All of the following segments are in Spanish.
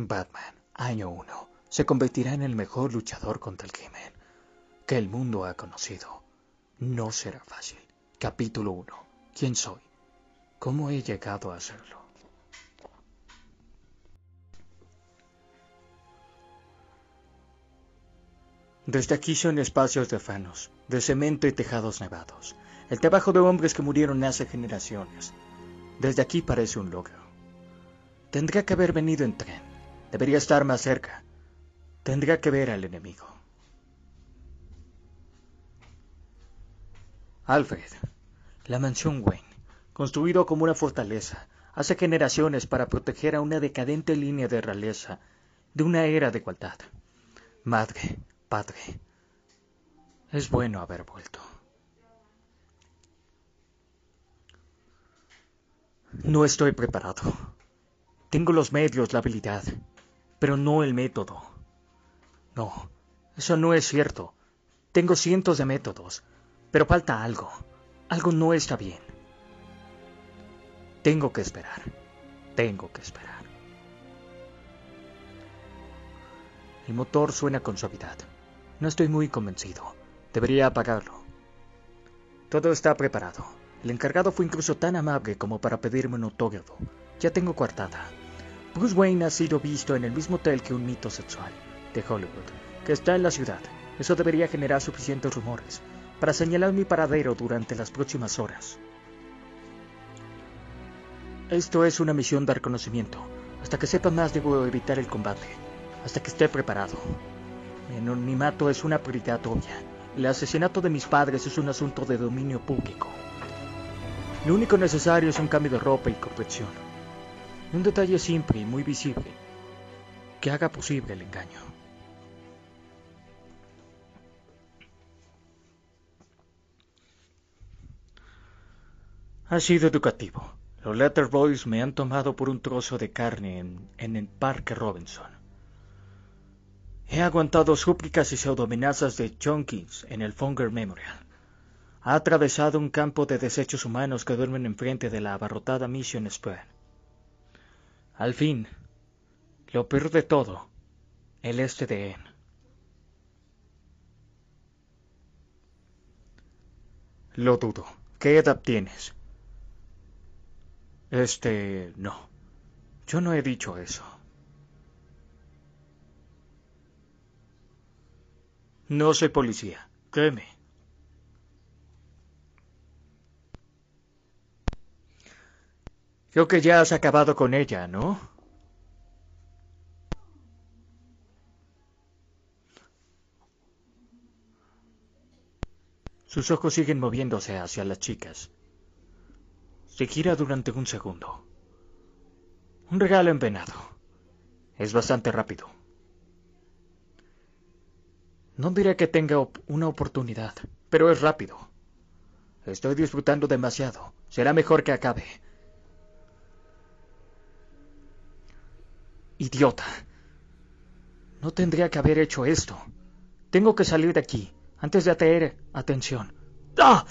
Batman, año 1, se convertirá en el mejor luchador contra el crimen que el mundo ha conocido. No será fácil. Capítulo 1. ¿Quién soy? ¿Cómo he llegado a hacerlo? Desde aquí son espacios de fanos, de cemento y tejados nevados. El trabajo de hombres que murieron hace generaciones. Desde aquí parece un logro. Tendría que haber venido en tren. Debería estar más cerca. Tendría que ver al enemigo. Alfred, la mansión Wayne, construido como una fortaleza hace generaciones para proteger a una decadente línea de realeza de una era de igualdad. Madre, padre, es bueno haber vuelto. No estoy preparado. Tengo los medios, la habilidad, pero no el método. No, eso no es cierto. Tengo cientos de métodos, pero falta algo. Algo no está bien. Tengo que esperar. Tengo que esperar. El motor suena con suavidad. No estoy muy convencido. Debería apagarlo. Todo está preparado. El encargado fue incluso tan amable como para pedirme un autógrafo. Ya tengo coartada. Bruce Wayne ha sido visto en el mismo hotel que un mito sexual de Hollywood, que está en la ciudad. Eso debería generar suficientes rumores para señalar mi paradero durante las próximas horas. Esto es una misión de reconocimiento. Hasta que sepa más debo evitar el combate. Hasta que esté preparado. Mi anonimato es una prioridad obvia. El asesinato de mis padres es un asunto de dominio público. Lo único necesario es un cambio de ropa y complexión. Un detalle simple y muy visible que haga posible el engaño. Ha sido educativo. Los Letter Boys me han tomado por un trozo de carne en, en el Parque Robinson. He aguantado súplicas y pseudoamenazas de Jonkins en el Fonger Memorial. Ha atravesado un campo de desechos humanos que duermen enfrente de la abarrotada Mission Square. Al fin, lo peor de todo, el este de En. Lo dudo. ¿Qué edad tienes? Este... no. Yo no he dicho eso. No soy policía, créeme. Creo que ya has acabado con ella, ¿no? Sus ojos siguen moviéndose hacia las chicas. Se gira durante un segundo. Un regalo envenenado. Es bastante rápido. No diré que tenga una oportunidad, pero es rápido. Estoy disfrutando demasiado. Será mejor que acabe. Idiota. No tendría que haber hecho esto. Tengo que salir de aquí antes de atraer atención. ¡Ah!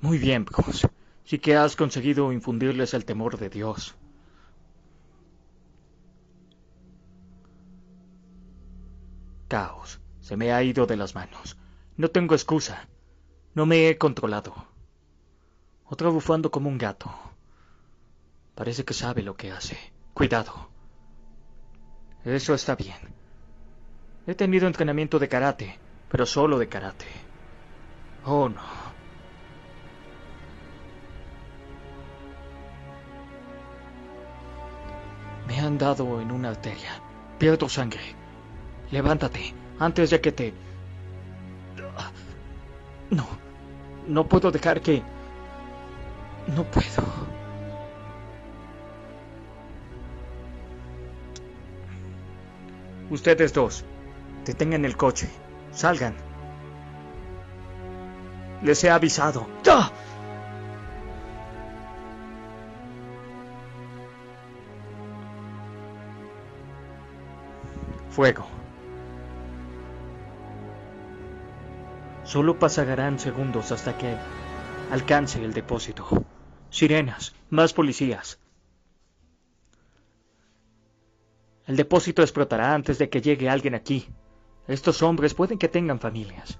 Muy bien, Bruce. Sí que has conseguido infundirles el temor de Dios. Caos. Se me ha ido de las manos. No tengo excusa. No me he controlado. Otra bufando como un gato. Parece que sabe lo que hace. Cuidado. Eso está bien. He tenido entrenamiento de karate, pero solo de karate. Oh, no. Me han dado en una arteria. Pierdo sangre. Levántate, antes de que te... No, no puedo dejar que... No puedo. Ustedes dos, detengan el coche. Salgan. Les he avisado. ¡Ah! Fuego. Solo pasarán segundos hasta que alcance el depósito. Sirenas, más policías. El depósito explotará antes de que llegue alguien aquí. Estos hombres pueden que tengan familias.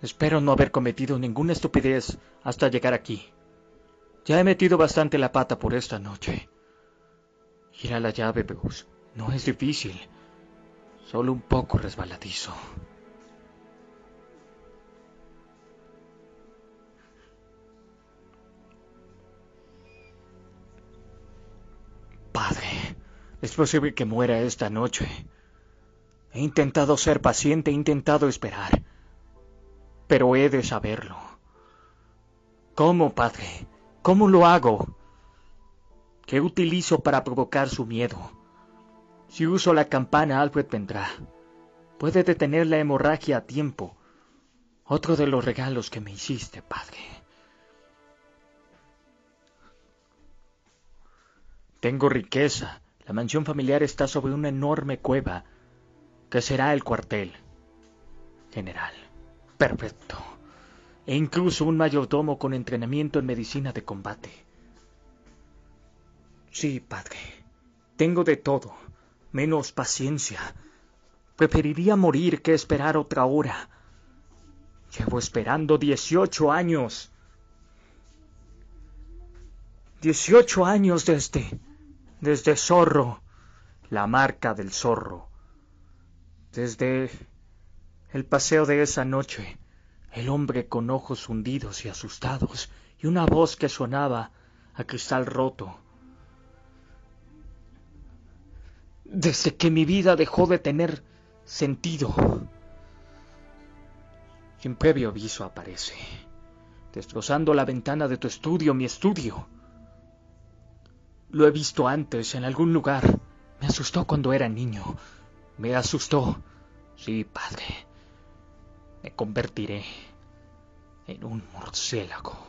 Espero no haber cometido ninguna estupidez hasta llegar aquí. Ya he metido bastante la pata por esta noche. Gira la llave, Bruce. No es difícil. Solo un poco resbaladizo. Es posible que muera esta noche. He intentado ser paciente, he intentado esperar pero he de saberlo. ¿Cómo, padre? ¿Cómo lo hago? ¿Qué utilizo para provocar su miedo? Si uso la campana, Alfred vendrá. Puede detener la hemorragia a tiempo. Otro de los regalos que me hiciste, padre. Tengo riqueza. La mansión familiar está sobre una enorme cueva, que será el cuartel general. Perfecto. E incluso un mayordomo con entrenamiento en medicina de combate. Sí, padre. Tengo de todo, menos paciencia. Preferiría morir que esperar otra hora. Llevo esperando dieciocho años. Dieciocho años desde... desde Zorro. La marca del zorro. Desde el paseo de esa noche, el hombre con ojos hundidos y asustados, y una voz que sonaba a cristal roto. Desde que mi vida dejó de tener sentido, sin previo aviso aparece, destrozando la ventana de tu estudio, mi estudio. Lo he visto antes en algún lugar. Me asustó cuando era niño. Me asustó. Sí, padre me convertiré en un murciélago.